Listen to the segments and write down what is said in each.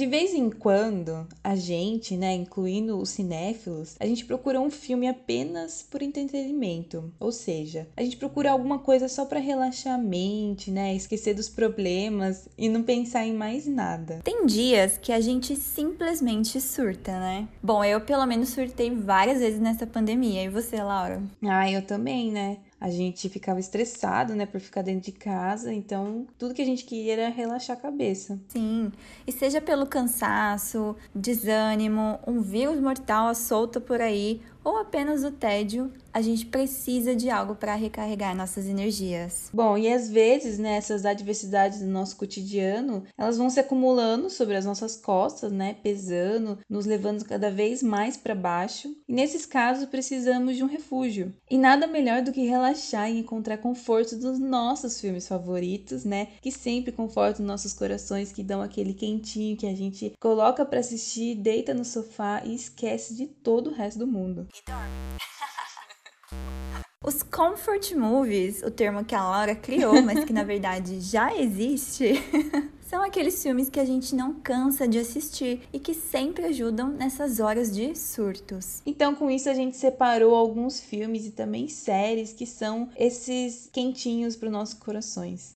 De vez em quando, a gente, né, incluindo os cinéfilos, a gente procura um filme apenas por entretenimento. Ou seja, a gente procura alguma coisa só para relaxar a mente, né, esquecer dos problemas e não pensar em mais nada. Tem dias que a gente simplesmente surta, né? Bom, eu pelo menos surtei várias vezes nessa pandemia. E você, Laura? Ah, eu também, né? A gente ficava estressado, né, por ficar dentro de casa, então tudo que a gente queria era relaxar a cabeça. Sim, e seja pelo cansaço, desânimo, um vírus mortal solto por aí, ou apenas o tédio, a gente precisa de algo para recarregar nossas energias. Bom, e às vezes, né, essas adversidades do nosso cotidiano, elas vão se acumulando sobre as nossas costas, né, pesando, nos levando cada vez mais para baixo. E nesses casos precisamos de um refúgio. E nada melhor do que relaxar e encontrar conforto dos nossos filmes favoritos, né, que sempre confortam nossos corações, que dão aquele quentinho que a gente coloca para assistir, deita no sofá e esquece de todo o resto do mundo e dorme. Os comfort movies, o termo que a Laura criou, mas que na verdade já existe, são aqueles filmes que a gente não cansa de assistir e que sempre ajudam nessas horas de surtos. Então, com isso, a gente separou alguns filmes e também séries que são esses quentinhos para os nossos corações.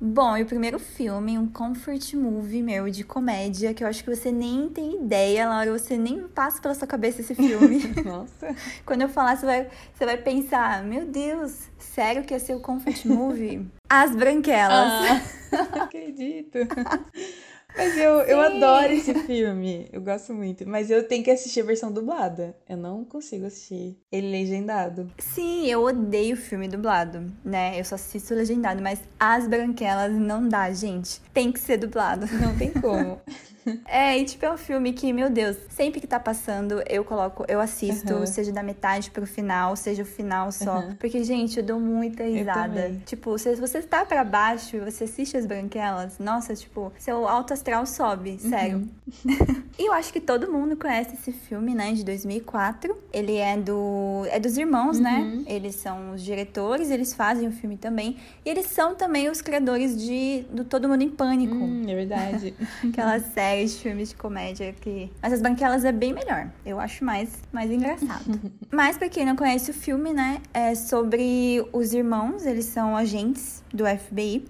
Bom, e o primeiro filme, um comfort movie meu de comédia, que eu acho que você nem tem ideia, Laura, você nem passa pela sua cabeça esse filme. Nossa. Quando eu falar, você vai, você vai pensar, meu Deus, sério que ia ser o comfort movie? As Branquelas. Ah, acredito. Mas eu, eu adoro esse filme. Eu gosto muito. Mas eu tenho que assistir a versão dublada. Eu não consigo assistir ele legendado. Sim, eu odeio filme dublado, né? Eu só assisto legendado, mas As Branquelas não dá, gente. Tem que ser dublado. Não tem como. É, e tipo, é um filme que, meu Deus, sempre que tá passando, eu coloco, eu assisto, uhum. seja da metade pro final, seja o final só. Uhum. Porque, gente, eu dou muita risada. Tipo, se você tá pra baixo e você assiste as branquelas, nossa, tipo, seu alto astral sobe, sério. Uhum. e eu acho que todo mundo conhece esse filme, né, de 2004. Ele é do. É dos irmãos, né? Uhum. Eles são os diretores, eles fazem o filme também. E eles são também os criadores de do Todo Mundo em Pânico. Hum, é verdade. Aquela série de filmes de comédia que. Mas as branquelas é bem melhor. Eu acho mais, mais engraçado. Mas pra quem não conhece o filme, né? É sobre os irmãos, eles são agentes do FBI.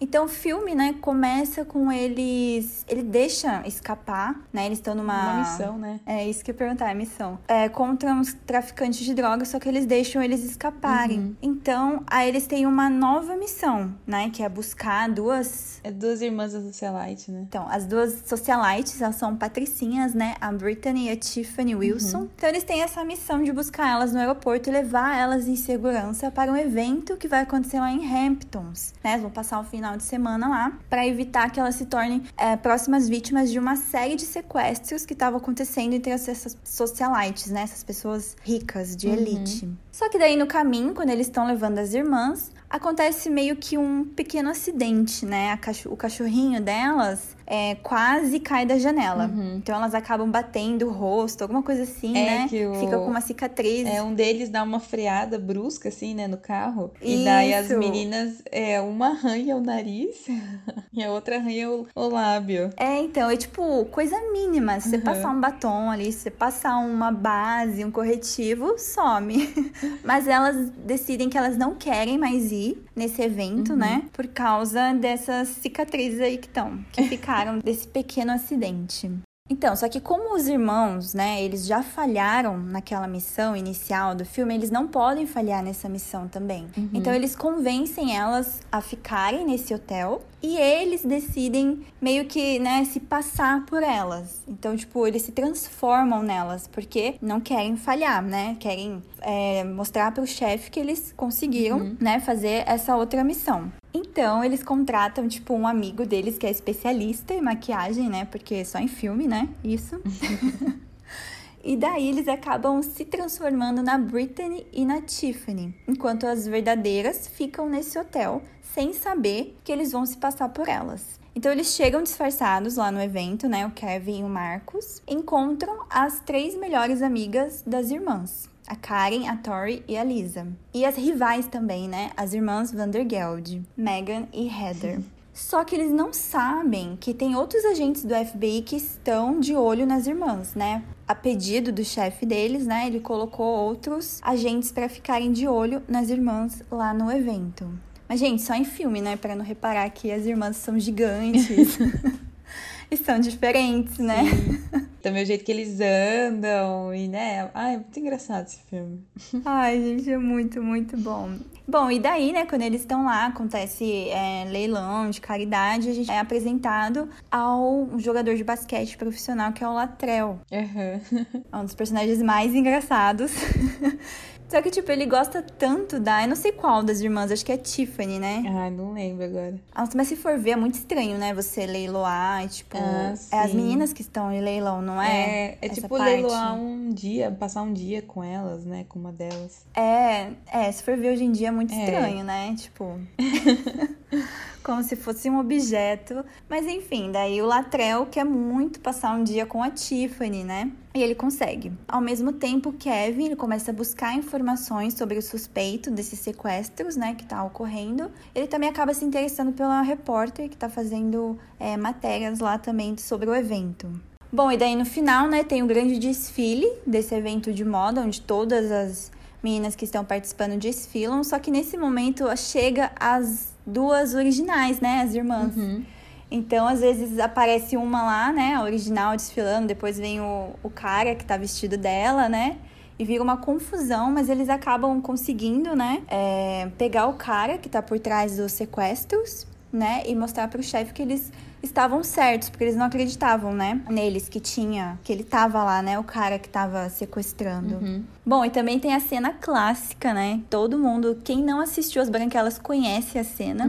Então o filme, né, começa com eles. Ele deixa escapar, né? Eles estão numa. Uma missão, né? É isso que eu ia perguntar, é missão. É contra uns traficantes de drogas, só que eles deixam eles escaparem. Uhum. Então, aí eles têm uma nova missão, né? Que é buscar duas. É duas irmãs da socialite, né? Então, as duas socialites, elas são patricinhas, né? A Brittany e a Tiffany Wilson. Uhum. Então, eles têm essa missão de buscar elas no aeroporto e levar elas em segurança para um evento que vai acontecer lá em Hamptons, né? Eles vão passar o final final de semana lá, para evitar que elas se tornem é, próximas vítimas de uma série de sequestros que estavam acontecendo entre essas socialites, né? Essas pessoas ricas, de uhum. elite. Uhum. Só que daí no caminho, quando eles estão levando as irmãs, acontece meio que um pequeno acidente, né? o cachorrinho delas é, quase cai da janela. Uhum. Então elas acabam batendo o rosto, alguma coisa assim, é né? Que o... Fica com uma cicatriz. É, um deles dá uma freada brusca, assim, né, no carro. Isso. E daí as meninas, é, uma arranha o nariz e a outra arranha o, o lábio. É, então, é tipo, coisa mínima. Se você uhum. passar um batom ali, se você passar uma base, um corretivo, some. Mas elas decidem que elas não querem mais ir nesse evento, uhum. né? Por causa dessas cicatrizes aí que estão, que ficaram desse pequeno acidente. Então, só que como os irmãos, né, eles já falharam naquela missão inicial do filme, eles não podem falhar nessa missão também. Uhum. Então, eles convencem elas a ficarem nesse hotel e eles decidem meio que, né, se passar por elas. Então, tipo, eles se transformam nelas porque não querem falhar, né? Querem é, mostrar para o chefe que eles conseguiram, uhum. né, fazer essa outra missão. Então, eles contratam, tipo, um amigo deles que é especialista em maquiagem, né? Porque só em filme, né? Isso. E daí eles acabam se transformando na Brittany e na Tiffany, enquanto as verdadeiras ficam nesse hotel sem saber que eles vão se passar por elas. Então eles chegam disfarçados lá no evento, né? O Kevin e o Marcos encontram as três melhores amigas das irmãs. A Karen, a Tori e a Lisa. E as rivais também, né? As irmãs Vandergeld, Megan e Heather. Só que eles não sabem que tem outros agentes do FBI que estão de olho nas irmãs, né? A pedido do chefe deles, né? Ele colocou outros agentes para ficarem de olho nas irmãs lá no evento. Mas, gente, só em filme, né? Para não reparar que as irmãs são gigantes. e são diferentes, né? Também o jeito que eles andam e, né? Ai, é muito engraçado esse filme. Ai, gente, é muito, muito bom. Bom, e daí, né, quando eles estão lá, acontece é, leilão de caridade, a gente é apresentado ao jogador de basquete profissional que é o Latrell. Uhum. É um dos personagens mais engraçados. Só que, tipo, ele gosta tanto da. Eu não sei qual das irmãs, acho que é Tiffany, né? Ah, não lembro agora. Nossa, mas se for ver, é muito estranho, né? Você leiloar, e, tipo. Ah, é as meninas que estão em leilão, não é? É, é tipo parte. leiloar um dia, passar um dia com elas, né? Com uma delas. É, é, se for ver hoje em dia é muito É. estranho, né? Tipo. como se fosse um objeto. Mas enfim, daí o Latrell quer muito passar um dia com a Tiffany, né? E ele consegue. Ao mesmo tempo, Kevin ele começa a buscar informações sobre o suspeito desses sequestros, né, que tá ocorrendo. Ele também acaba se interessando pela repórter que tá fazendo é, matérias lá também sobre o evento. Bom, e daí no final, né, tem o grande desfile desse evento de moda, onde todas as meninas que estão participando desfilam, só que nesse momento chega as duas originais, né, as irmãs. Então, às vezes aparece uma lá, né, a original desfilando, depois vem o, o cara que tá vestido dela, né? E vira uma confusão, mas eles acabam conseguindo, né, é, pegar o cara que tá por trás dos sequestros, né, e mostrar pro chefe que eles estavam certos, porque eles não acreditavam, né, neles que tinha, que ele tava lá, né, o cara que tava sequestrando. Bom, e também tem a cena clássica, né? Todo mundo, quem não assistiu As Branquelas conhece a cena,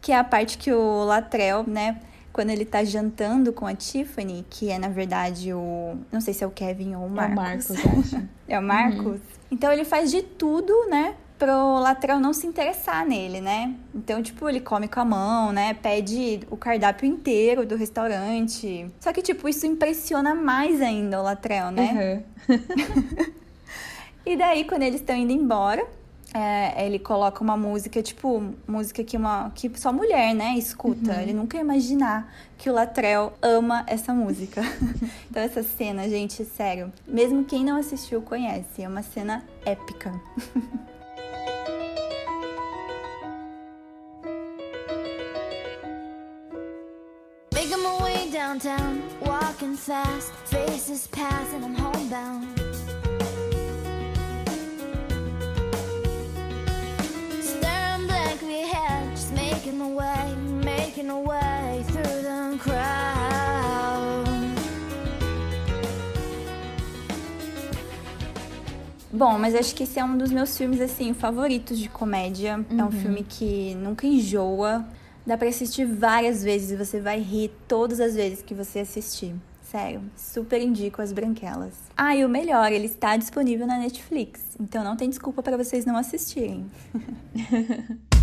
que é a parte que o Latrell, né, quando ele tá jantando com a Tiffany, que é na verdade o, não sei se é o Kevin ou o É o Marcos. Marcos, acho. É o Marcos? Então ele faz de tudo, né? Pro Latrell não se interessar nele, né? Então, tipo, ele come com a mão, né? Pede o cardápio inteiro do restaurante. Só que, tipo, isso impressiona mais ainda o Latrell, né? Uhum. E daí, quando eles estão indo embora, é, ele coloca uma música, tipo, música que, uma, que só mulher, né, escuta. Ele nunca ia imaginar que o Latrell ama essa música. então, essa cena, gente, sério, mesmo quem não assistiu conhece. É uma cena épica. downtown, walking fast, faces pass, and I'm homebound. Staring blankly ahead, just making my way, making my way through the crowd. Bom, mas acho que esse é um dos meus filmes, assim, favoritos de comédia. É um filme que nunca enjoa. Dá pra assistir várias vezes e você vai rir todas as vezes que você assistir. Sério, super indico As Branquelas. Ah, e o melhor, ele está disponível na Netflix. Então não tem desculpa pra vocês não assistirem.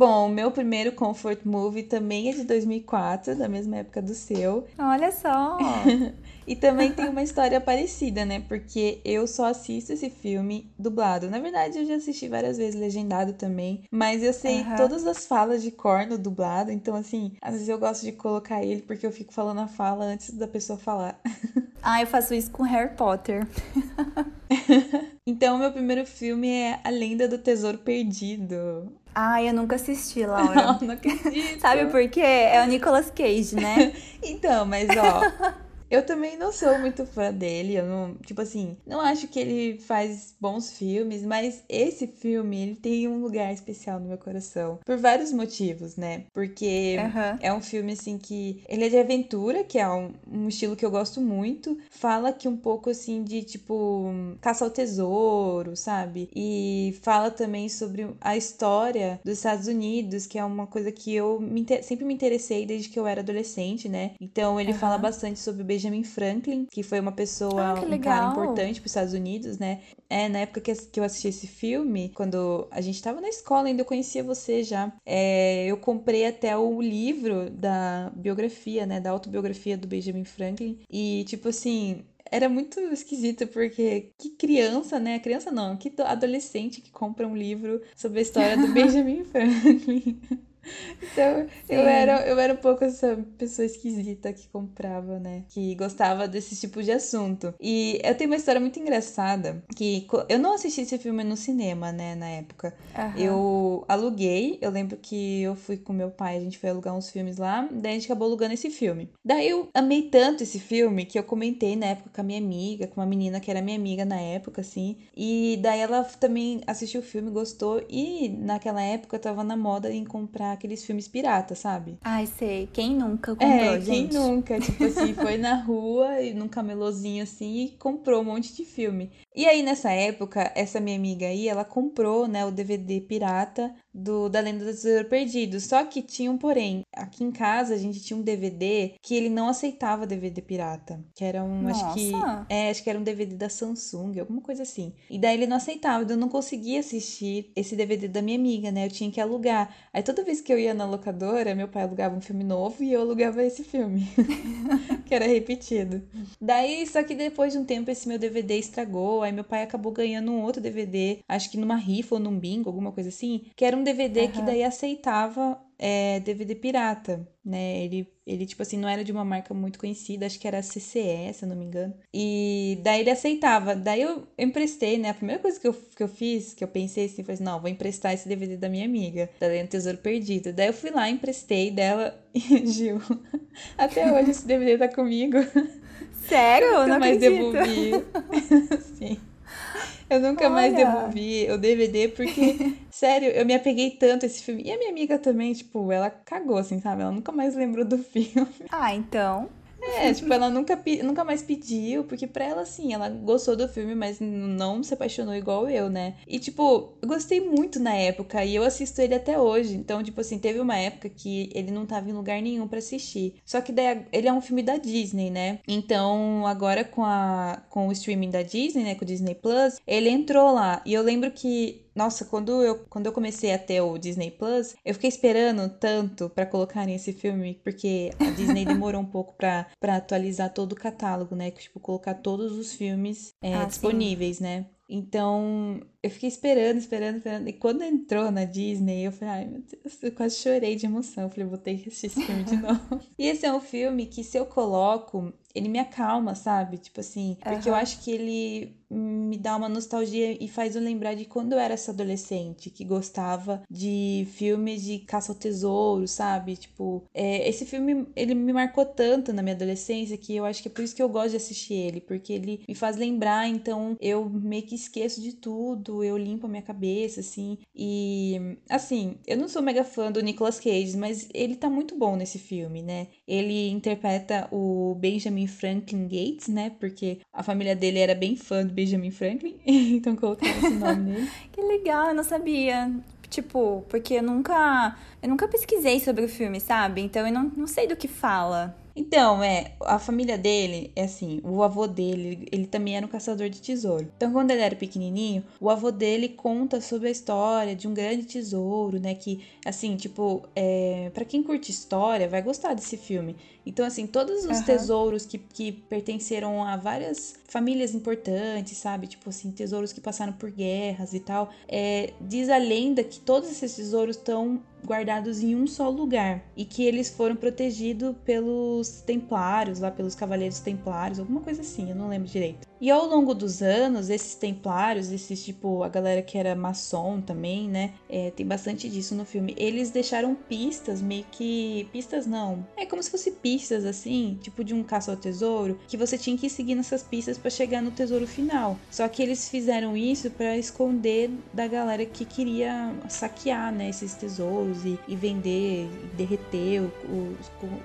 Bom, o meu primeiro comfort movie também é de 2004, da mesma época do seu. Olha só! E também tem uma história parecida, né? Porque eu só assisto esse filme dublado. Na verdade, eu já assisti várias vezes legendado também. Mas eu sei Aham. todas as falas de cor no dublado. Então, assim, às vezes eu gosto de colocar ele porque eu fico falando a fala antes da pessoa falar. ah, eu faço isso com Harry Potter. Então, o meu primeiro filme é A Lenda do Tesouro Perdido. Ah, eu nunca assisti, Não, Laura. não acredito. Sabe por quê? É o Nicolas Cage, né? Então, mas ó, Eu também não sou muito fã dele. Eu não, tipo assim, não acho que ele faz bons filmes, mas esse filme, ele tem um lugar especial no meu coração. Por vários motivos, né? Porque Aham. é um filme, assim, que. Ele é de aventura, que é um, um estilo que eu gosto muito. Fala que um pouco, assim, de tipo. Caça ao tesouro, sabe? E fala também sobre a história dos Estados Unidos, que é uma coisa que eu me sempre me interessei desde que eu era adolescente, né? Então ele Aham. fala bastante sobre o Benjamin Franklin, que foi uma pessoa, Ah, um cara importante para os Estados Unidos, né? É, na época que que eu assisti esse filme, quando a gente tava na escola ainda, eu conhecia você já. É, eu comprei até o livro da biografia, né? Da autobiografia do Benjamin Franklin. E, tipo assim, era muito esquisito, porque que criança, né? Criança não, que adolescente que compra um livro sobre a história do Benjamin Franklin. Então, eu era, eu era um pouco essa pessoa esquisita que comprava, né? Que gostava desse tipo de assunto. E eu tenho uma história muito engraçada, que eu não assisti esse filme no cinema, né, na época. Aham. Eu aluguei, eu lembro que eu fui com meu pai, a gente foi alugar uns filmes lá, daí a gente acabou alugando esse filme. Daí eu amei tanto esse filme que eu comentei na época com a minha amiga, com uma menina que era minha amiga na época, assim. E daí ela também assistiu o filme, gostou, e naquela época eu tava na moda em comprar aqueles filmes piratas, sabe? Ai, sei. Quem nunca comprou, É, quem gente? nunca, tipo assim, foi na rua e num camelôzinho assim e comprou um monte de filme. E aí nessa época, essa minha amiga aí, ela comprou, né, o DVD pirata do da Lenda do Tesouro Perdido. Só que tinha um porém. Aqui em casa a gente tinha um DVD que ele não aceitava DVD pirata, que era um, acho que Nossa. é, acho que era um DVD da Samsung, alguma coisa assim. E daí ele não aceitava, então eu não conseguia assistir esse DVD da minha amiga, né? Eu tinha que alugar. Aí toda vez que eu ia na locadora, meu pai alugava um filme novo e eu alugava esse filme, que era repetido. Daí, só que depois de um tempo esse meu DVD estragou, aí meu pai acabou ganhando um outro DVD, acho que numa rifa ou num bingo, alguma coisa assim, que era um DVD que Aham. daí aceitava é, DVD pirata, né? Ele, ele, tipo assim, não era de uma marca muito conhecida, acho que era CCE, se eu não me engano. E daí ele aceitava. Daí eu emprestei, né? A primeira coisa que eu, que eu fiz, que eu pensei assim, foi assim, não, vou emprestar esse DVD da minha amiga, da Lenda Tesouro Perdido. Daí eu fui lá, emprestei dela e Gil. Até hoje esse DVD tá comigo. Sério? Eu nunca não mais acredito. devolvi. Sim. Eu nunca mais Olha. devolvi o DVD porque, sério, eu me apeguei tanto a esse filme. E a minha amiga também, tipo, ela cagou, assim, sabe? Ela nunca mais lembrou do filme. Ah, então. É, tipo, ela nunca, nunca mais pediu, porque pra ela, assim, ela gostou do filme, mas não se apaixonou igual eu, né? E, tipo, eu gostei muito na época e eu assisto ele até hoje. Então, tipo assim, teve uma época que ele não tava em lugar nenhum pra assistir. Só que daí ele é um filme da Disney, né? Então, agora com, a, com o streaming da Disney, né? Com o Disney Plus, ele entrou lá. E eu lembro que nossa, quando eu, quando eu comecei a ter o Disney Plus, eu fiquei esperando tanto pra colocarem esse filme, porque a Disney demorou um pouco pra, pra atualizar todo o catálogo, né? Tipo, colocar todos os filmes é, Ah, sim. disponíveis, né? Então, eu fiquei esperando, esperando, esperando. E quando entrou na Disney, eu falei, ai meu Deus, eu quase chorei de emoção. Eu falei, vou ter que assistir esse filme de novo. e esse é um filme que, se eu coloco, ele me acalma, sabe? Tipo assim, porque eu Aham. acho que ele me dá uma nostalgia e faz eu lembrar de quando eu era essa adolescente que gostava de filmes de caça ao tesouro, sabe? Tipo, é, esse filme ele me marcou tanto na minha adolescência que eu acho que é por isso que eu gosto de assistir ele, porque ele me faz lembrar, então eu meio que esqueço de tudo, eu limpo a minha cabeça, assim. E, assim, eu não sou mega fã do Nicolas Cage, mas ele tá muito bom nesse filme, né? Ele interpreta o Benjamin Franklin Gates, né? Porque a família dele era bem fã do Benjamin Franklin, então colocaram esse nome nele. Que legal, eu não sabia. Tipo, porque eu nunca. Eu nunca pesquisei sobre o filme, sabe? Então eu não, não sei do que fala. Então, é, a família dele, é assim, o avô dele, ele também era um caçador de tesouro. Então, quando ele era pequenininho, o avô dele conta sobre a história de um grande tesouro, né, que, assim, tipo, é, para quem curte história, vai gostar desse filme. Então, assim, todos os Aham. tesouros que, que pertenceram a várias famílias importantes, sabe? Tipo assim, tesouros que passaram por guerras e tal. É, diz a lenda que todos esses tesouros estão guardados em um só lugar e que eles foram protegidos pelos templários, lá pelos cavaleiros templários, alguma coisa assim, eu não lembro direito. E ao longo dos anos, esses templários, esses tipo, a galera que era maçom também, né? É, tem bastante disso no filme. Eles deixaram pistas, meio que. Pistas não. É como se fosse pistas, assim, tipo de um caça ao tesouro, que você tinha que seguir nessas pistas para chegar no tesouro final. Só que eles fizeram isso para esconder da galera que queria saquear, né, esses tesouros e, e vender, e derreter o, o,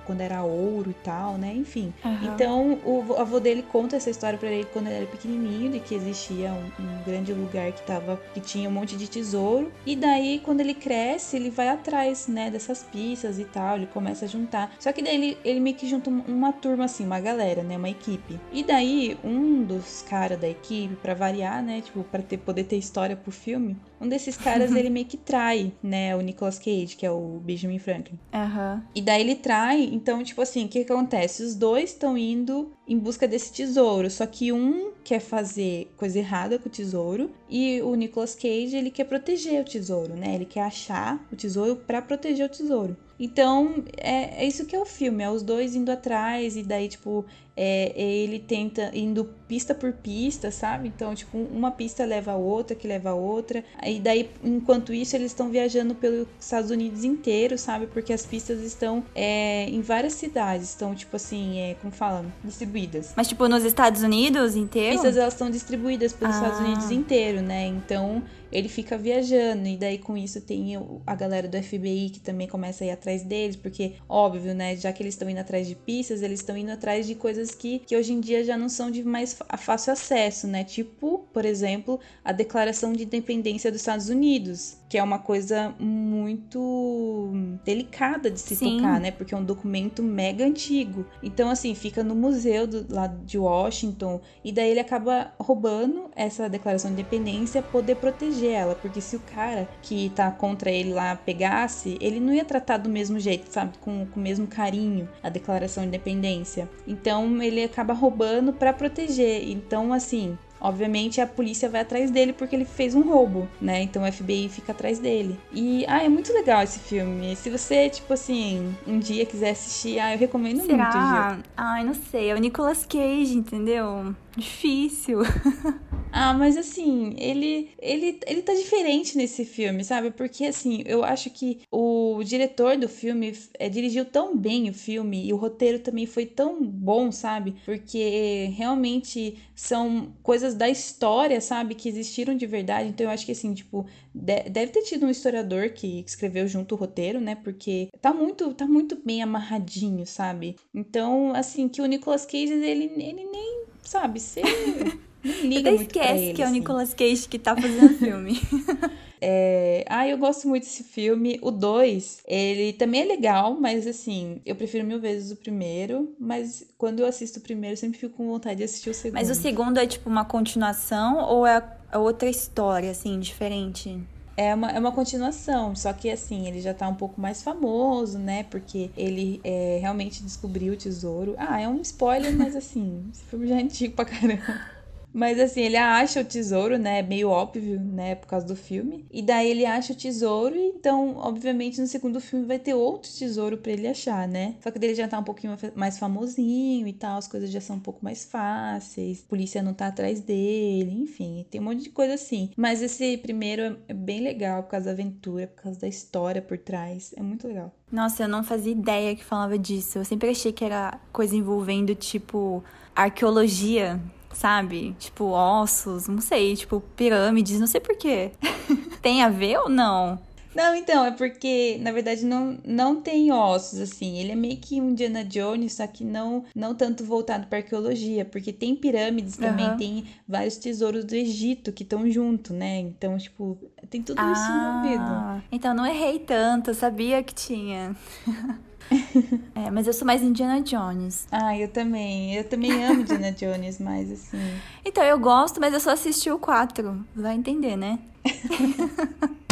quando era ouro e tal, né? Enfim. Uhum. Então, o avô dele conta essa história para ele quando ele era pequenininho, de que existia um, um, grande lugar que tava que tinha um monte de tesouro. E daí, quando ele cresce, ele vai atrás, né, dessas pistas e tal, ele começa a juntar. Só que daí ele, ele meio que junta uma turma assim, uma galera, né, uma equipe. E daí, um dos caras da equipe, para variar, né, tipo, para ter poder ter história pro filme, um desses caras ele meio que trai, né, o Nicolas Cage, que é o Benjamin Franklin. Aham. E daí ele trai, então, tipo assim, o que, que acontece? Os dois estão indo em busca desse tesouro, só que um quer fazer coisa errada com o tesouro e o Nicolas Cage, ele quer proteger o tesouro, né? Ele quer achar o tesouro para proteger o tesouro. Então, é, é, isso que é o filme, é os dois indo atrás, e daí, tipo, é, ele tenta indo pista por pista, sabe? Então, tipo, uma pista leva a outra, que leva a outra. E daí, enquanto isso, eles estão viajando pelos Estados Unidos inteiro, sabe? Porque as pistas estão é, em várias cidades, estão, tipo assim, é, como fala? Distribuídas. Mas, tipo, nos Estados Unidos inteiro? Pistas, elas estão distribuídas pelos Ah. Estados Unidos inteiro, né? Então, ele fica viajando, e daí com isso tem a galera do FBI que também começa a ir atrás deles, porque, óbvio, né, já que eles estão indo atrás de pistas, eles estão indo atrás de coisas que, que hoje em dia já não são de mais fácil acesso, né? Tipo, por exemplo, a Declaração de Independência dos Estados Unidos, que é uma coisa muito delicada de se Sim. tocar, né? Porque é um documento mega antigo. Então, assim, fica no museu do, lá de Washington, e daí ele acaba roubando essa declaração de independência poder proteger ela, porque se o cara que tá contra ele lá pegasse, ele não ia tratar do mesmo jeito, sabe? Com, com o mesmo carinho a declaração de independência. Então ele acaba roubando pra proteger. Então, assim. Obviamente a polícia vai atrás dele porque ele fez um roubo, né? Então o FBI fica atrás dele. E, ah, é muito legal esse filme. Se você, tipo assim, um dia quiser assistir, ah, eu recomendo muito, Gil. Será? Ai, não sei. É o Nicolas Cage, entendeu? Difícil. Ah, mas assim, ele, ele, ele tá diferente nesse filme, sabe? Porque assim, eu acho que o diretor do filme é, dirigiu tão bem o filme e o roteiro também foi tão bom, sabe? Porque realmente são coisas da história, sabe? Que existiram de verdade. Então eu acho que assim, tipo, de- deve ter tido um historiador que escreveu junto o roteiro, né? Porque tá muito, tá muito bem amarradinho, sabe? Então, assim, que o Nicolas Cage, ele, ele nem, sabe, liga Até esquece ele, que é o assim. Nicolas Cage que tá fazendo o filme. É... Ah, eu gosto muito desse filme. O 2, ele também é legal, mas assim, eu prefiro mil vezes o primeiro. Mas quando eu assisto o primeiro, eu sempre fico com vontade de assistir o segundo. Mas o segundo é tipo uma continuação ou é é outra história, assim, diferente? É uma, é uma continuação, só que assim, ele já tá um pouco mais famoso, né? Porque ele é, realmente descobriu o tesouro. Ah, é um spoiler, mas assim, esse filme já é antigo pra caramba. Mas assim, ele acha o tesouro, né? Meio óbvio, né? Por causa do filme. E daí ele acha o tesouro, então, obviamente, no segundo filme vai ter outro tesouro pra ele achar, né? Só que dele já tá um pouquinho mais famosinho e tal, as coisas já são um pouco mais fáceis, a polícia não tá atrás dele, enfim, tem um monte de coisa assim. Mas esse primeiro é- é bem legal por causa da aventura, por causa da história por trás. É muito legal. Nossa, eu não fazia ideia que falava disso. Eu sempre achei que era coisa envolvendo, tipo, arqueologia, sabe? Tipo, ossos, não sei, tipo, pirâmides, não sei porquê. Tem a ver ou não? Não, então, é porque, na verdade, não, não tem ossos, assim. Ele é meio que um Indiana Jones, só que não, não tanto voltado pra arqueologia, porque tem pirâmides também, tem vários tesouros do Egito que estão junto, né? Então, tipo, tem tudo isso envolvido. Ah, então não errei tanto, sabia que tinha. é, mas eu sou mais Indiana Jones. Ah, eu também. Eu também amo Indiana Jones, mas assim. Então eu gosto, mas eu só assisti o 4. Vai entender, né?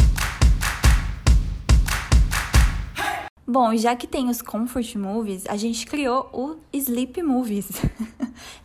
Bom, já que tem os comfort movies, a gente criou o sleep movies.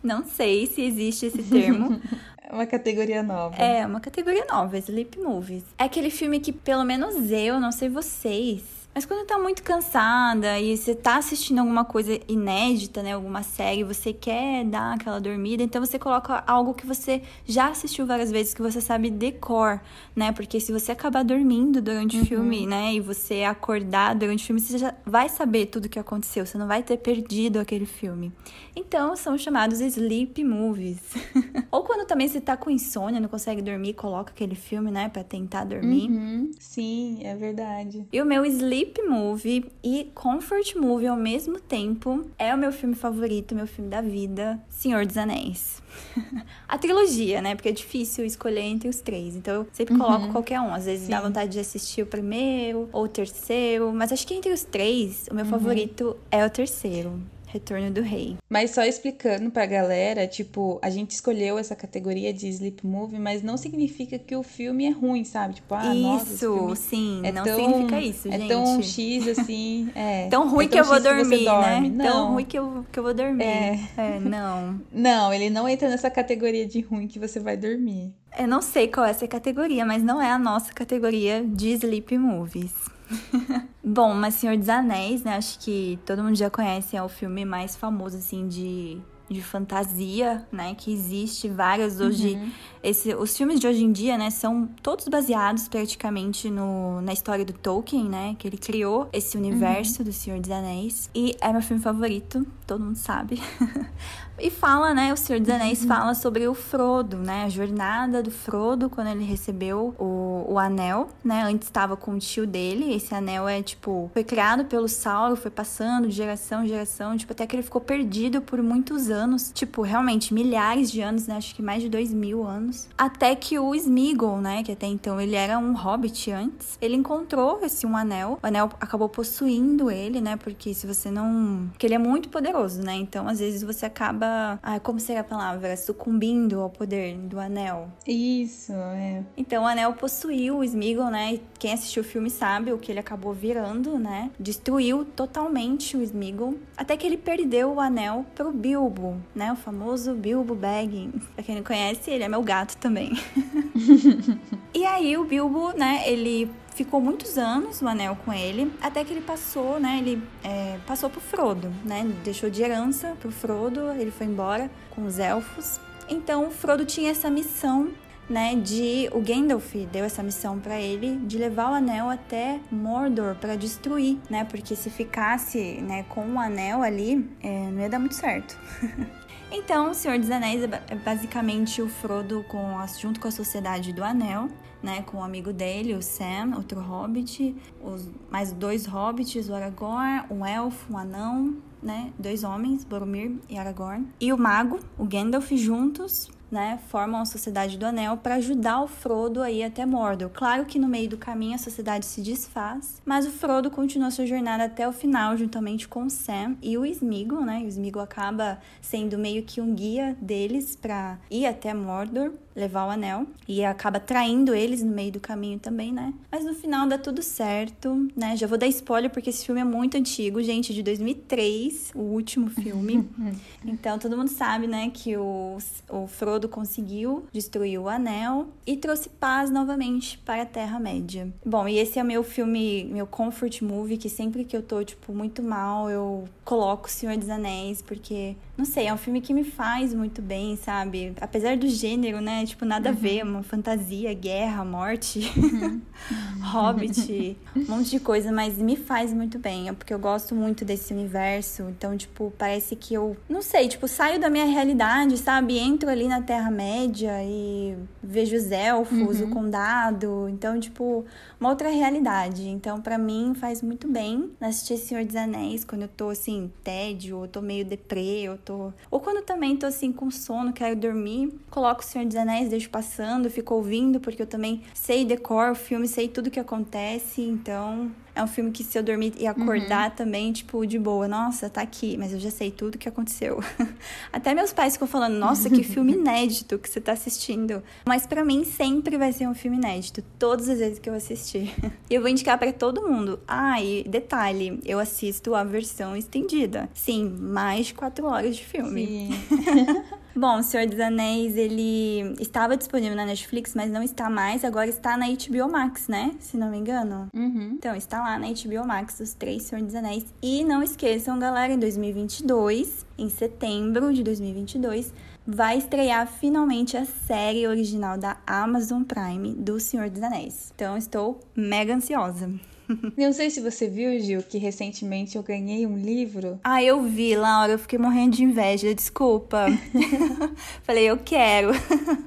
Não sei se existe esse termo. É uma categoria nova. É uma categoria nova, sleep movies. É aquele filme que, pelo menos eu, não sei vocês, Mas quando tá muito cansada e você tá assistindo alguma coisa inédita, né? Alguma série, você quer dar aquela dormida, então você coloca algo que você já assistiu várias vezes, que você sabe decor, né? Porque se você acabar dormindo durante uhum. o filme, né? E você acordar durante o filme, você já vai saber tudo o que aconteceu. Você não vai ter perdido aquele filme. Então, são chamados sleep movies. Ou quando também você tá com insônia, não consegue dormir, coloca aquele filme, né? Pra tentar dormir. Uhum. Sim, é verdade. E o meu sleep movie e comfort movie ao mesmo tempo é o meu filme favorito, meu filme da vida, Senhor dos Anéis. a trilogia, né? Porque é difícil escolher entre os três. Então eu sempre uhum. coloco qualquer um. Às vezes Sim. dá vontade de assistir o primeiro ou o terceiro. Mas acho que entre os três, o meu uhum. favorito é o terceiro. Retorno do Rei. Mas só explicando pra galera, tipo, a gente escolheu essa categoria de sleep movie, mas não significa que o filme é ruim, sabe? Tipo, ah, isso, nossa, sim, é não tão, significa isso, é gente. É tão X assim, é. tão ruim é tão que eu vou dormir, né? Não. Tão ruim que eu, que eu vou dormir. É. é, não. Não, ele não entra nessa categoria de ruim que você vai dormir. Eu não sei qual é essa categoria, mas não é a nossa categoria de sleep movies. Bom, mas Senhor dos Anéis, né? Acho que todo mundo já conhece, é o filme mais famoso, assim, de, de fantasia, né? Que existe várias hoje. Uhum. Esse, os filmes de hoje em dia, né, são todos baseados praticamente no, na história do Tolkien, né? Que ele criou esse universo uhum. do Senhor dos Anéis. E é meu filme favorito, todo mundo sabe. E fala, né, o Senhor dos Anéis uhum. fala sobre o Frodo, né, a jornada do Frodo quando ele recebeu o, o anel, né, antes estava com o tio dele, esse anel é, tipo, foi criado pelo Sauron, foi passando de geração em geração, tipo, até que ele ficou perdido por muitos anos, tipo, realmente, milhares de anos, né, acho que mais de dois mil anos, até que o Smeagol, né, que até então ele era um hobbit antes, ele encontrou esse um anel, o anel acabou possuindo ele, né, porque se você não... porque ele é muito poderoso, né, então às vezes você acaba ah, como seria a palavra? Sucumbindo ao poder do anel. Isso, é. Então o anel possuiu o Smeagol, né? Quem assistiu o filme sabe o que ele acabou virando, né? Destruiu totalmente o Smeagol, até que ele perdeu o anel pro Bilbo, né? O famoso Bilbo Baggins. Pra quem não conhece, ele é meu gato também. e aí o Bilbo, né, ele ficou muitos anos o anel com ele, até que ele passou, né? Ele é, passou pro Frodo, né? Deixou de herança pro Frodo, ele foi embora com os elfos. Então o Frodo tinha essa missão né, de o Gandalf deu essa missão para ele de levar o anel até Mordor para destruir, né? Porque se ficasse, né, com o anel ali, é, não ia dar muito certo. então, o Senhor dos Anéis é, é basicamente o Frodo com junto com a Sociedade do Anel, né, com o amigo dele, o Sam, outro hobbit, os mais dois hobbits, o Aragorn, um elfo, um anão, né, dois homens, Boromir e Aragorn, e o mago, o Gandalf juntos né, formam a Sociedade do Anel para ajudar o Frodo a ir até Mordor. Claro que no meio do caminho a sociedade se desfaz, mas o Frodo continua sua jornada até o final, juntamente com Sam e o Smeagol, né? O Smeagol acaba sendo meio que um guia deles para ir até Mordor, levar o anel, e acaba traindo eles no meio do caminho também, né? Mas no final dá tudo certo, né? Já vou dar spoiler porque esse filme é muito antigo, gente, de 2003, o último filme. então todo mundo sabe, né, que o, o Frodo conseguiu destruir o anel e trouxe paz novamente para a Terra-média. Bom, e esse é meu filme, meu comfort movie, que sempre que eu tô, tipo, muito mal, eu coloco O Senhor dos Anéis, porque, não sei, é um filme que me faz muito bem, sabe? Apesar do gênero, né? Tipo, nada uhum. a ver, uma fantasia, guerra, morte, uhum. hobbit, um monte de coisa, mas me faz muito bem, é porque eu gosto muito desse universo, então, tipo, parece que eu, não sei, tipo, saio da minha realidade, sabe? Entro ali na Terra-média e vejo os elfos, uhum. o condado. Então, tipo, uma outra realidade. Então, para mim, faz muito bem assistir Senhor dos Anéis quando eu tô, assim, tédio, ou tô meio deprê, eu tô... Ou quando também tô, assim, com sono, quero dormir, coloco o Senhor dos Anéis, deixo passando, fico ouvindo, porque eu também sei decor o filme, sei tudo que acontece. Então, é um filme que se eu dormir e acordar uhum. também, tipo, de boa, nossa, tá aqui, mas eu já sei tudo que aconteceu. Até meus pais ficam falando, nossa, que filme inédito que você tá assistindo. Mas para mim sempre vai ser um filme inédito, todas as vezes que eu assistir. E eu vou indicar para todo mundo. Ah, e detalhe, eu assisto a versão estendida. Sim, mais de quatro horas de filme. Sim. Bom, O Senhor dos Anéis, ele estava disponível na Netflix, mas não está mais. Agora está na HBO Max, né? Se não me engano. Uhum. Então, está lá na HBO Max, os três Senhor dos Anéis. E não esqueçam, galera, em 2022, em setembro de 2022, vai estrear finalmente a série original da Amazon Prime do Senhor dos Anéis. Então, estou mega ansiosa. Não sei se você viu, Gil, que recentemente eu ganhei um livro. Ah, eu vi, Laura, eu fiquei morrendo de inveja, desculpa. Falei, eu quero.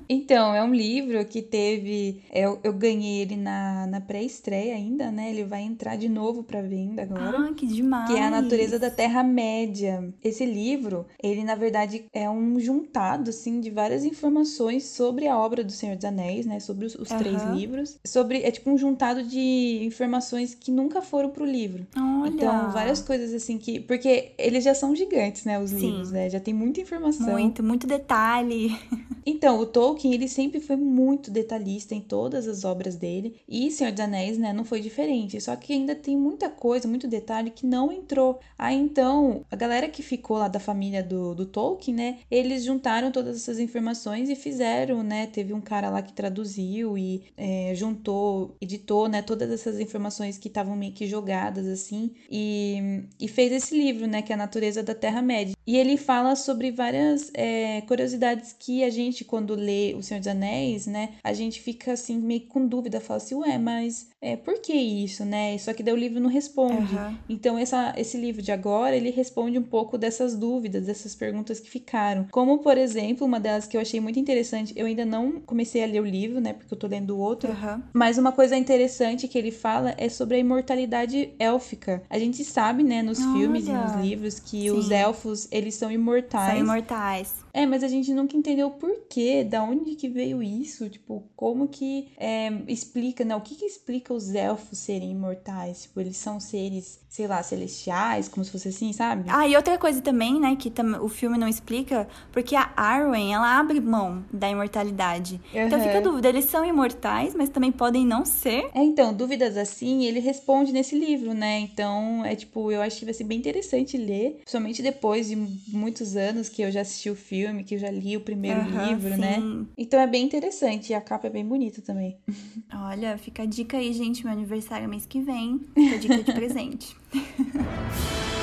Então, é um livro que teve. Eu, eu ganhei ele na, na pré-estreia ainda, né? Ele vai entrar de novo pra venda agora. Ah, que demais. que é a natureza da Terra-média. Esse livro, ele na verdade é um juntado assim de várias informações sobre a obra do Senhor dos Anéis, né? Sobre os, os três Aham. livros. Sobre é tipo um juntado de informações que nunca foram pro livro. Olha. Então, várias coisas assim que. Porque eles já são gigantes, né? Os Sim. livros, né? Já tem muita informação. Muito, muito detalhe. Então, o Tolkien, ele sempre foi muito detalhista em todas as obras dele. E Senhor dos Anéis, né, não foi diferente. Só que ainda tem muita coisa, muito detalhe que não entrou. Aí, então, a galera que ficou lá da família do, do Tolkien, né, eles juntaram todas essas informações e fizeram, né, teve um cara lá que traduziu e é, juntou, editou, né, todas essas informações que estavam meio que jogadas, assim, e, e fez esse livro, né, que é a natureza da Terra-média. E ele fala sobre várias é, curiosidades que a gente, quando lê O Senhor dos Anéis, né, a gente fica assim meio com dúvida, fala assim, ué, mas é, por que isso, né? Só que daí o livro não responde. Aham. Então, essa, esse livro de agora, ele responde um pouco dessas dúvidas, dessas perguntas que ficaram. Como, por exemplo, uma delas que eu achei muito interessante, eu ainda não comecei a ler o livro, né, porque eu tô lendo o outro, Aham. mas uma coisa interessante que ele fala é sobre a imortalidade élfica. A gente sabe, né, nos filmes e Olha. nos livros que Sim. os elfos, eles são imortais. São imortais. É, mas a gente nunca entendeu por quê, da onde que veio isso, tipo, como que é, explica, né, o que que explica os elfos serem imortais? Tipo, eles são seres, sei lá, celestiais, como se fosse assim, sabe? Ah, e outra coisa também, né, que tam- o filme não explica, porque a Arwen, ela abre mão da imortalidade. Então Aham. fica a dúvida, eles são imortais, mas também podem não ser? É, então, dúvidas assim, ele responde nesse livro, né? Então, é tipo, eu acho que vai ser bem interessante ler, principalmente depois de muitos anos que eu já assisti o filme, que eu já li o primeiro livro, né? sim. Então é bem interessante e a capa é bem bonita também. Olha, fica a dica aí, gente, meu aniversário é mês que vem. Fica a dica de presente.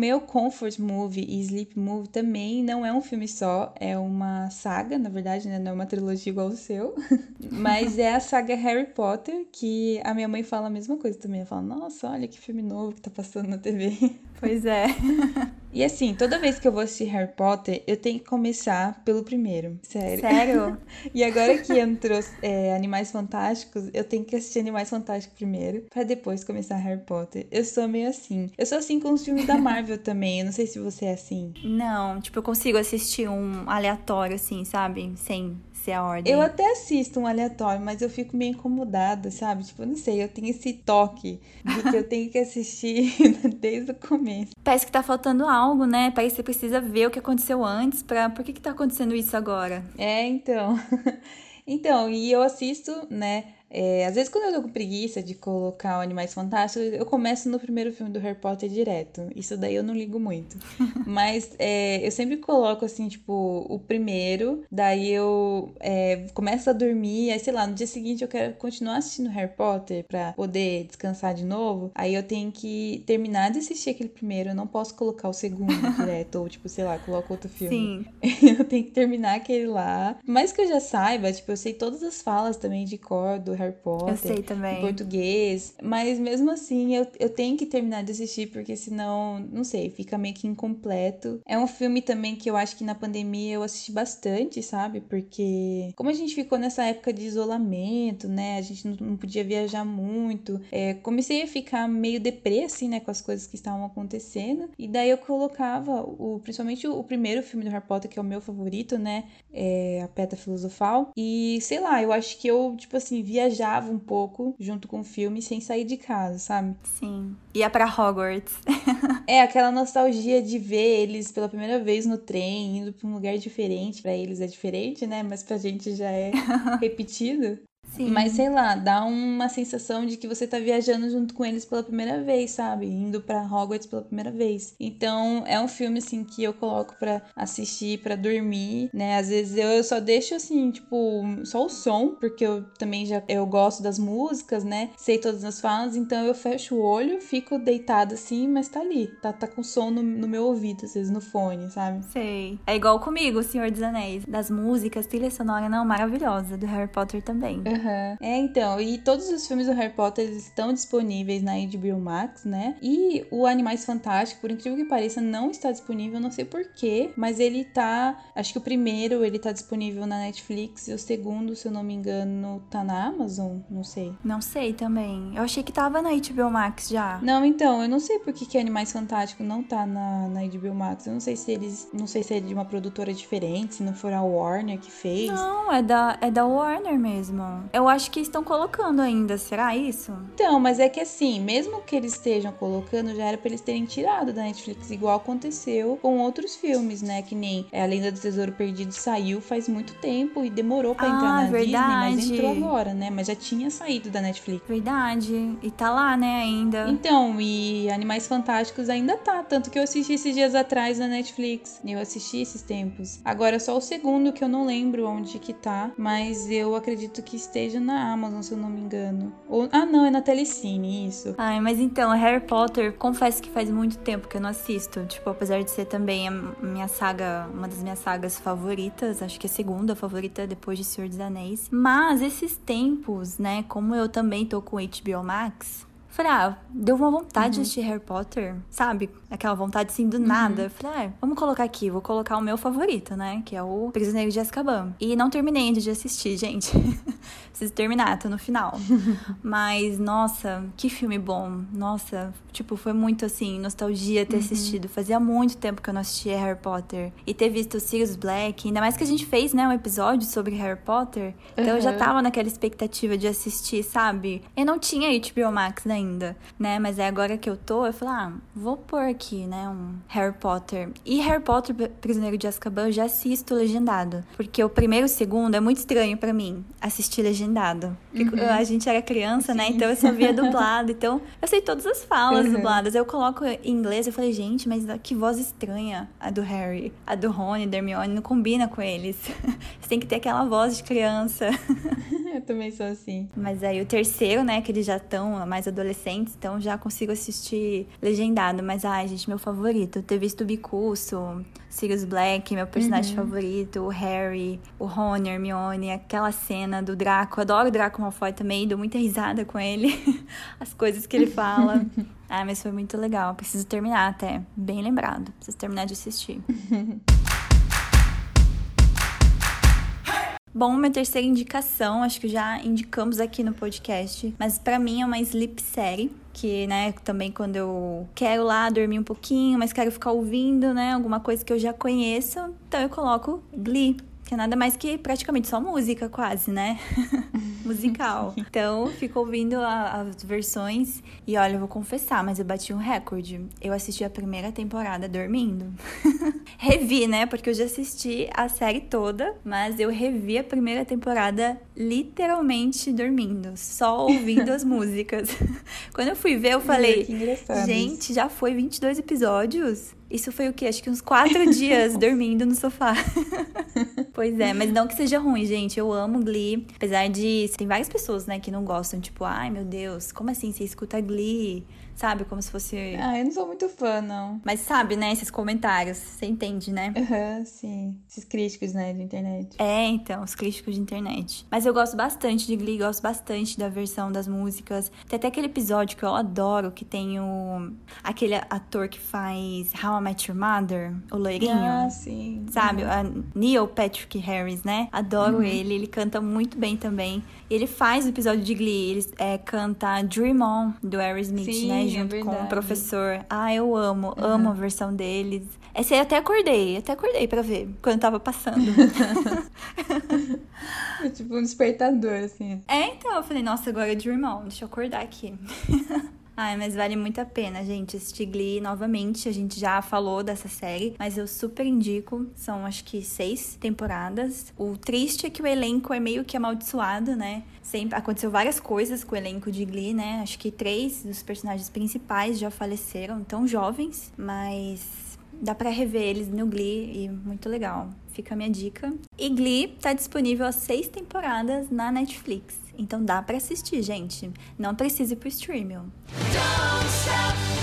meu Comfort Movie e Sleep Movie também não é um filme só, é uma saga, na verdade, né? Não é uma trilogia igual o seu. Mas é a saga Harry Potter, que a minha mãe fala a mesma coisa também. Ela fala, nossa, olha que filme novo que tá passando na TV. pois é. E assim, toda vez que eu vou assistir Harry Potter, eu tenho que começar pelo primeiro. Sério. Sério? E agora que entrou é, Animais Fantásticos, eu tenho que assistir Animais Fantásticos primeiro, pra depois começar Harry Potter. Eu sou meio assim. Eu sou assim com os filmes da Marvel também. Eu não sei se você é assim. Não, tipo, eu consigo assistir um aleatório, assim, sabe? Sem ser a ordem. Eu até assisto um aleatório, mas eu fico meio incomodada, sabe? Tipo, não sei, eu tenho esse toque de que eu tenho que assistir desde o começo. Parece que tá faltando algo, né? Parece que você precisa ver o que aconteceu antes pra... Por que que tá acontecendo isso agora? É, então. Então, e eu assisto, né? É, às vezes, quando eu tô com preguiça de colocar o Animais Fantásticos, eu começo no primeiro filme do Harry Potter direto. Isso daí eu não ligo muito. Mas é, eu sempre coloco, assim, tipo, o primeiro, daí eu é, começo a dormir, aí sei lá, no dia seguinte eu quero continuar assistindo Harry Potter pra poder descansar de novo. Aí eu tenho que terminar de assistir aquele primeiro, eu não posso colocar o segundo direto, ou tipo, sei lá, coloco outro filme. Sim. Eu tenho que terminar aquele lá. Mais que eu já saiba, tipo, eu sei todas as falas também de cor do Harry Potter. Eu sei Em também. português. Mas mesmo assim, eu, eu tenho que terminar de assistir, porque senão, não sei, fica meio que incompleto. É um filme também que eu acho que na pandemia eu assisti bastante, sabe? Porque como a gente ficou nessa época de isolamento, né? A gente não, não podia viajar muito. é, comecei a ficar meio deprê, assim, né? Com as coisas que estavam acontecendo. E daí eu colocava, o, principalmente o, o primeiro filme do Harry Potter, que é o meu favorito, né? É A Pedra Filosofal. E sei lá, eu acho que eu, tipo assim, viajava um pouco junto com o filme sem sair de casa, sabe? Sim. Ia pra Hogwarts. É aquela nostalgia de ver eles pela primeira vez no trem, indo pra um lugar diferente. Pra eles é diferente, né? Mas pra gente já é repetido. Sim. Mas sei lá, dá uma sensação de que você tá viajando junto com eles pela primeira vez, sabe? Indo pra Hogwarts pela primeira vez. Então, é um filme assim que eu coloco pra assistir, pra dormir, né? Às vezes eu, eu só deixo assim, tipo, só o som, porque eu também já eu gosto das músicas, né? Sei todas as falas, então eu fecho o olho, fico deitada assim, mas tá ali. Tá, tá com som no, no meu ouvido, às vezes no fone, sabe? Sei. É igual comigo, O Senhor dos Anéis. Das músicas, trilha sonora, não, maravilhosa. Do Harry Potter também. Aham. É, então, e todos os filmes do Harry Potter estão disponíveis na HBO Max, né? E o Animais Fantásticos, por incrível que pareça, não está disponível, não sei porquê, mas ele tá. Acho que o primeiro ele tá disponível na Netflix e o segundo, se eu não me engano, tá na Amazon, não sei. Não sei também. Eu achei que tava na HBO Max já. Não, então, eu não sei por que, que Animais Fantásticos não tá na, na HBO Max. Eu não sei se eles. Não sei se é de uma produtora diferente, se não for a Warner que fez. Não, é da, é da Warner mesmo. Eu acho que estão colocando ainda, será isso? Então, mas é que assim, mesmo que eles estejam colocando, já era pra eles terem tirado da Netflix, igual aconteceu com outros filmes, né? Que nem é, A Lenda do Tesouro Perdido saiu faz muito tempo e demorou pra Ah, entrar na Disney, mas verdade. entrou agora, né? Mas já tinha saído da Netflix. Verdade. E tá lá, né, ainda. Então, e Animais Fantásticos ainda tá, tanto que eu assisti esses dias atrás na Netflix. Eu assisti esses tempos. Agora só o segundo que eu não lembro onde que tá, mas eu acredito que esteja na Amazon, se eu não me engano. Ou, ah, não, é na Telecine, isso. Ai, mas então, Harry Potter, confesso que faz muito tempo que eu não assisto. Tipo, apesar de ser também a minha saga, uma das minhas sagas favoritas, acho que a segunda favorita depois de Senhor dos Anéis. Mas esses tempos, né, como eu também tô com HBO Max, falei, ah, deu uma vontade de assistir Harry Potter, sabe? Aquela vontade assim do nada. Eu Falei, ah, vamos colocar aqui, vou colocar o meu favorito, né? Que é o Prisioneiro de Azkaban. E não terminei ainda de assistir, gente. Preciso terminar, tô no final. Mas, nossa, que filme bom. Nossa, tipo, foi muito assim, nostalgia ter assistido. Fazia muito tempo que eu não assistia Harry Potter. E ter visto o Sirius Black, ainda mais que a gente fez, né, um episódio sobre Harry Potter. Então eu já Uhum. tava naquela expectativa de assistir, sabe? Eu não tinha HBO Max ainda, né? Mas é agora que eu tô, eu falei, ah, vou pôr aqui, né, um Harry Potter. E Harry Potter Prisioneiro de Azkaban eu já assisto legendado. Porque o primeiro e o segundo é muito estranho pra mim assistir legendado. Porque a gente era criança, né? Então eu só via dublado. Então eu sei todas as falas Uhum. dubladas. Eu coloco em inglês eu falei, gente, mas que voz estranha a do Harry. A do Rony, da Hermione, não combina com eles. Você tem que ter aquela voz de criança. Eu também sou assim. Mas aí o terceiro, né, que eles já estão mais adolescentes, então já consigo assistir legendado. Mas, ai, gente, meu favorito. Ter visto o Bicurso, Sirius Black, meu personagem favorito, o Harry, o Rony, a Hermione, aquela cena do Draco. Adoro o Draco Malfoy também, dou muita risada com ele. As coisas que ele fala. ah, mas foi muito legal. Preciso terminar até. Bem lembrado. Preciso terminar de assistir. Bom, minha terceira indicação, acho que já indicamos aqui no podcast, mas pra mim é uma sleep série, que, né, também quando eu quero lá dormir um pouquinho, mas quero ficar ouvindo, né, alguma coisa que eu já conheço, então eu coloco Glee, que é nada mais que praticamente só música, quase, né? Musical. Então, fico ouvindo a- as versões e olha, eu vou confessar, mas eu bati um recorde. Eu assisti a primeira temporada dormindo. revi, né? Porque eu já assisti a série toda, mas eu revi a primeira temporada literalmente dormindo, só ouvindo as músicas. Quando eu fui ver, eu falei, que engraçado gente, já foi 22 episódios? Isso foi o quê? Acho que uns quatro dias dormindo no sofá. Pois é, mas não que seja ruim, gente. Eu amo Glee. Apesar de. Tem várias pessoas, né, que não gostam. Tipo, ai meu Deus, como assim? Você escuta Glee? Sabe? Como se fosse. Ah, eu não sou muito fã, não. Mas sabe, né? Esses comentários. Você entende, né? Aham, sim. Esses críticos, né, de internet. É, então, os críticos de internet. Mas eu gosto bastante de Glee, gosto bastante da versão das músicas. Tem até aquele episódio que eu adoro, que tem o... Aquele ator que faz How I Met Your Mother, o loirinho. Ah, sim. Sabe, a Neil Patrick Harris, né? Adoro ele, ele canta muito bem também. Ele faz o episódio de Glee, ele é, canta Dream On, do Aerosmith, Sim, né? É Junto com o professor. Ah, eu amo, amo a versão deles. Essa aí eu até acordei, até acordei pra ver, quando tava passando. É tipo um despertador, assim. é, então. Eu falei, nossa, agora é Dream On, deixa eu acordar aqui. Ai, mas vale muito a pena, gente. Assistir Glee novamente. A gente já falou dessa série, mas eu super indico. São acho que seis temporadas. O triste é que o elenco é meio que amaldiçoado, né? Sempre aconteceu várias coisas com o elenco de Glee, né? Acho que três dos personagens principais já faleceram, tão jovens, mas dá para rever eles no Glee e muito legal. Fica a minha dica. E Glee tá disponível há seis temporadas na Netflix. Então dá para assistir, gente. Não precisa ir pro streaming. Don't stop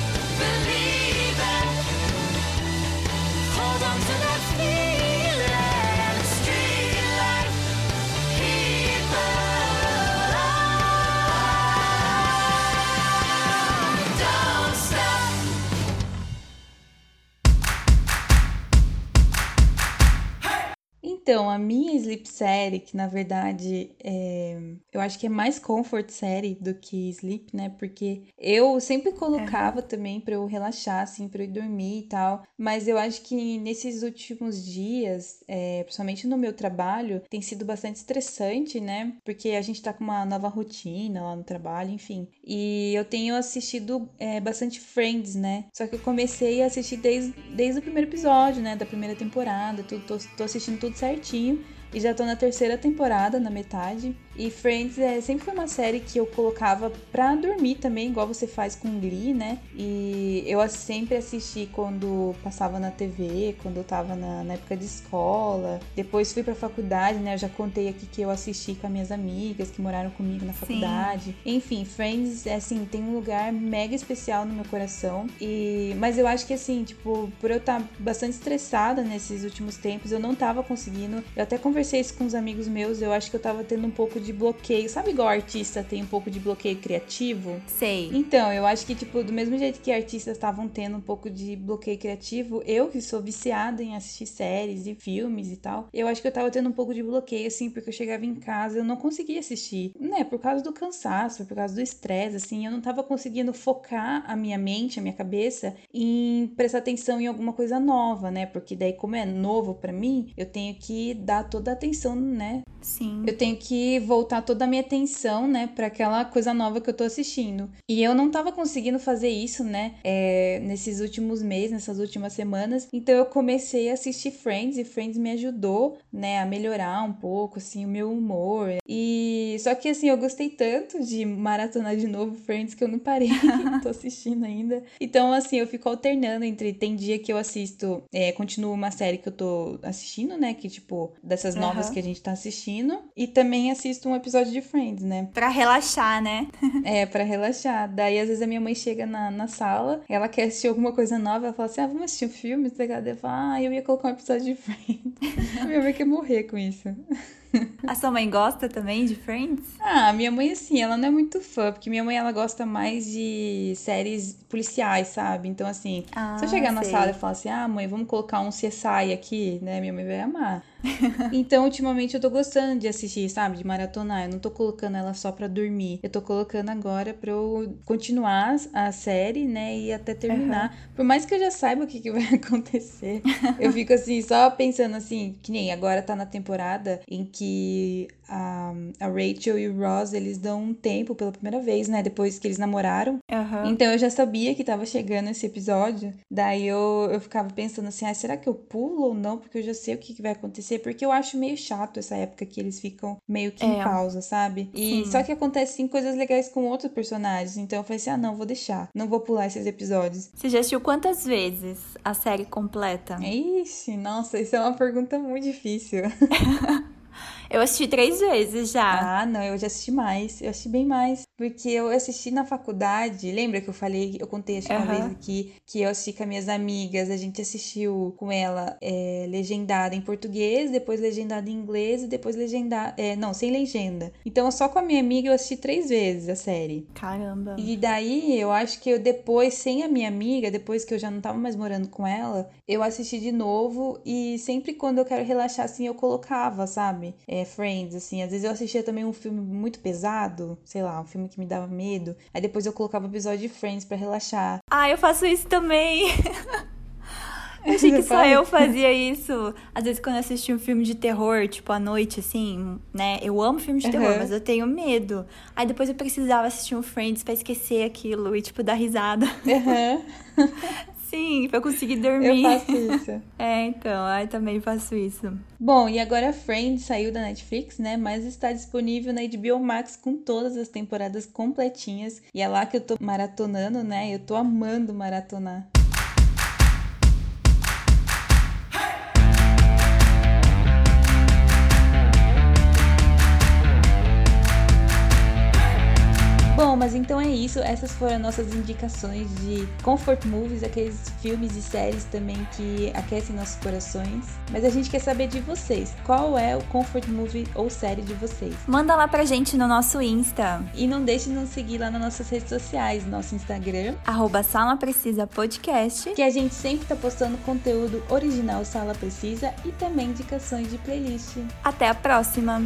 Então, a minha sleep série, que na verdade é, eu acho que é mais comfort série do que sleep, né? Porque eu sempre colocava também pra eu relaxar, assim, pra eu ir dormir e tal. Mas eu acho que nesses últimos dias, é, principalmente no meu trabalho, tem sido bastante estressante, né? Porque a gente tá com uma nova rotina lá no trabalho, enfim. E eu tenho assistido é, bastante Friends, né? Só que eu comecei a assistir desde, desde o primeiro episódio, né? Da primeira temporada. Tudo, tô, tô assistindo tudo certinho. E já tô na terceira temporada, na metade. E Friends é, sempre foi uma série que eu colocava pra dormir também, igual você faz com Glee, né? E eu sempre assisti quando passava na TV, quando eu tava na, na época de escola. Depois fui pra faculdade, né? Eu já contei aqui que eu assisti com as minhas amigas que moraram comigo na faculdade. Enfim, Friends, é, assim, tem um lugar mega especial no meu coração. E Mas eu acho que, assim, tipo, por eu estar bastante estressada nesses últimos tempos, eu não tava conseguindo. Eu até conversei isso com os amigos meus, eu acho que eu tava tendo um pouco de bloqueio. Sabe igual artista tem um pouco de bloqueio criativo? Sei. Então, eu acho que, tipo, do mesmo jeito que artistas estavam tendo um pouco de bloqueio criativo, eu que sou viciada em assistir séries e filmes e tal, eu acho que eu tava tendo um pouco de bloqueio, assim, porque eu chegava em casa, eu não conseguia assistir, né? Por causa do cansaço, por causa do estresse, assim, eu não tava conseguindo focar a minha mente, a minha cabeça em prestar atenção em alguma coisa nova, né? Porque daí, como é novo pra mim, eu tenho que dar toda a atenção, né? Sim. Eu tenho que voltar toda a minha atenção, né, para aquela coisa nova que eu tô assistindo. E eu não tava conseguindo fazer isso, né, é, nesses últimos meses, nessas últimas semanas. Então eu comecei a assistir Friends e Friends me ajudou, né, a melhorar um pouco, assim, o meu humor. E só que, assim, eu gostei tanto de maratonar de novo Friends que eu não parei, tô assistindo ainda. Então, assim, eu fico alternando entre. Tem dia que eu assisto, é, continuo uma série que eu tô assistindo, né, que tipo, dessas novas Aham. que a gente tá assistindo. E também assisto um episódio de Friends, né? Pra relaxar, né? É, pra relaxar. Daí, às vezes, a minha mãe chega na, na sala, ela quer assistir alguma coisa nova, ela fala assim: ah, vamos assistir um filme? Tá ligado? Eu falo, ah, eu ia colocar um episódio de Friends. minha mãe quer morrer com isso. A sua mãe gosta também de Friends? Ah, minha mãe, assim, ela não é muito fã, porque minha mãe, ela gosta mais de séries policiais, sabe? Então, assim, Ah, se eu chegar na sei. sala e falar assim, ah, mãe, vamos colocar um CSI aqui, né? Minha mãe vai amar. então, ultimamente, eu tô gostando de assistir, sabe? De maratonar. Eu não tô colocando ela só pra dormir. Eu tô colocando agora pra eu continuar a série, né? E até terminar. Por mais que eu já saiba o que, que vai acontecer, eu fico, assim, só pensando, assim, que nem agora tá na temporada em que a, a Rachel e o Ross, eles dão um tempo pela primeira vez, né? Depois que eles namoraram. Aham. Então eu já sabia que tava chegando esse episódio. Daí eu, eu ficava pensando assim, ah, será que eu pulo ou não? Porque eu já sei o que, que vai acontecer. Porque eu acho meio chato essa época que eles ficam meio que em É. pausa, sabe? E Sim. só que acontecem coisas legais com outros personagens. Então eu falei assim, ah, não, vou deixar. Não vou pular esses episódios. Você já assistiu quantas vezes a série completa? Ixi, nossa, isso é uma pergunta muito difícil. Eu assisti três vezes já. Ah, não, eu já assisti mais. Eu assisti bem mais. Porque eu assisti na faculdade. Lembra que eu falei, eu contei acho que uma Aham. vez aqui, que eu assisti com as minhas amigas. A gente assistiu com ela é, legendada em português, depois legendada em inglês e depois legendada. É, não, sem legenda. Então, só com a minha amiga eu assisti três vezes a série. Caramba. E daí, eu acho que eu depois, sem a minha amiga, depois que eu já não tava mais morando com ela, eu assisti de novo e sempre quando eu quero relaxar, assim, eu colocava, sabe? É, Friends, assim. Às vezes eu assistia também um filme muito pesado, sei lá, um filme que me dava medo. Aí depois eu colocava o episódio de Friends pra relaxar. Ah, eu faço isso também. Eu achei que só eu fazia isso. Às vezes quando eu assistia um filme de terror, tipo, à noite, assim, né? Eu amo filme de terror, Aham. mas eu tenho medo. Aí depois eu precisava assistir um Friends pra esquecer aquilo e, tipo, dar risada. Aham, Sim, pra eu conseguir eu dormir. faço isso. É, então, aí também faço isso. Bom, e agora Friends saiu da Netflix, né? Mas está disponível na HBO Max com todas as temporadas completinhas. E é lá que eu tô maratonando, né? Eu tô amando maratonar. Mas então é isso. Essas foram nossas indicações de comfort movies, aqueles filmes e séries também que aquecem nossos corações. Mas a gente quer saber de vocês. Qual é o comfort movie ou série de vocês? Manda lá pra gente no nosso Insta, E não deixe de nos seguir lá nas nossas redes sociais, nosso Instagram, arroba Sala Precisa Podcast. que a gente sempre tá postando conteúdo original Sala Precisa e também indicações de playlist. Até a próxima!